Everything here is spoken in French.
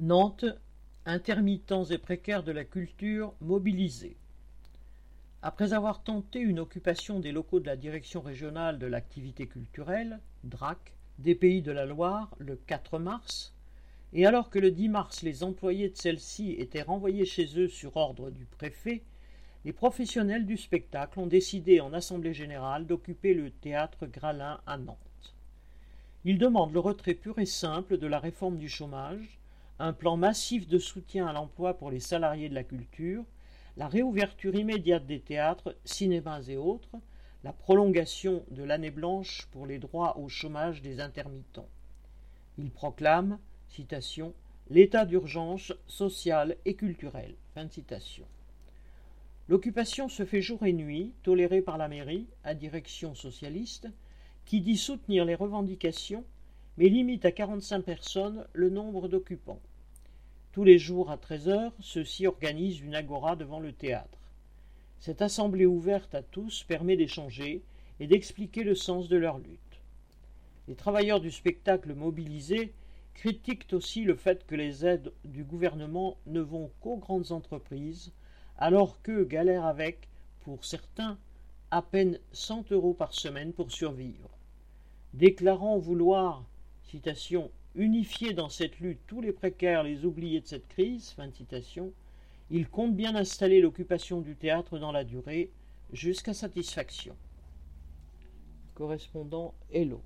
Nantes, intermittents et précaires de la culture mobilisés. Après avoir tenté une occupation des locaux de la Direction régionale de l'activité culturelle, DRAC, des Pays de la Loire le 4 mars, et alors que le 10 mars les employés de celle-ci étaient renvoyés chez eux sur ordre du préfet, les professionnels du spectacle ont décidé en Assemblée générale d'occuper le théâtre Gralin à Nantes. Ils demandent le retrait pur et simple de la réforme du chômage, un plan massif de soutien à l'emploi pour les salariés de la culture, la réouverture immédiate des théâtres, cinémas et autres, la prolongation de l'année blanche pour les droits au chômage des intermittents. Il proclame, citation, l'état d'urgence sociale et culturelle. L'occupation se fait jour et nuit, tolérée par la mairie, à direction socialiste, qui dit soutenir les revendications, mais limite à 45 personnes le nombre d'occupants. Tous les jours à 13 heures, ceux-ci organisent une agora devant le théâtre. Cette assemblée ouverte à tous permet d'échanger et d'expliquer le sens de leur lutte. Les travailleurs du spectacle mobilisés critiquent aussi le fait que les aides du gouvernement ne vont qu'aux grandes entreprises, alors qu'eux galèrent avec, pour certains, à peine 100 euros par semaine pour survivre. Déclarant vouloir, citation, unifier dans cette lutte tous les précaires, les oubliés de cette crise, fin de citation, il compte bien installer l'occupation du théâtre dans la durée, jusqu'à satisfaction. Correspondant Hello.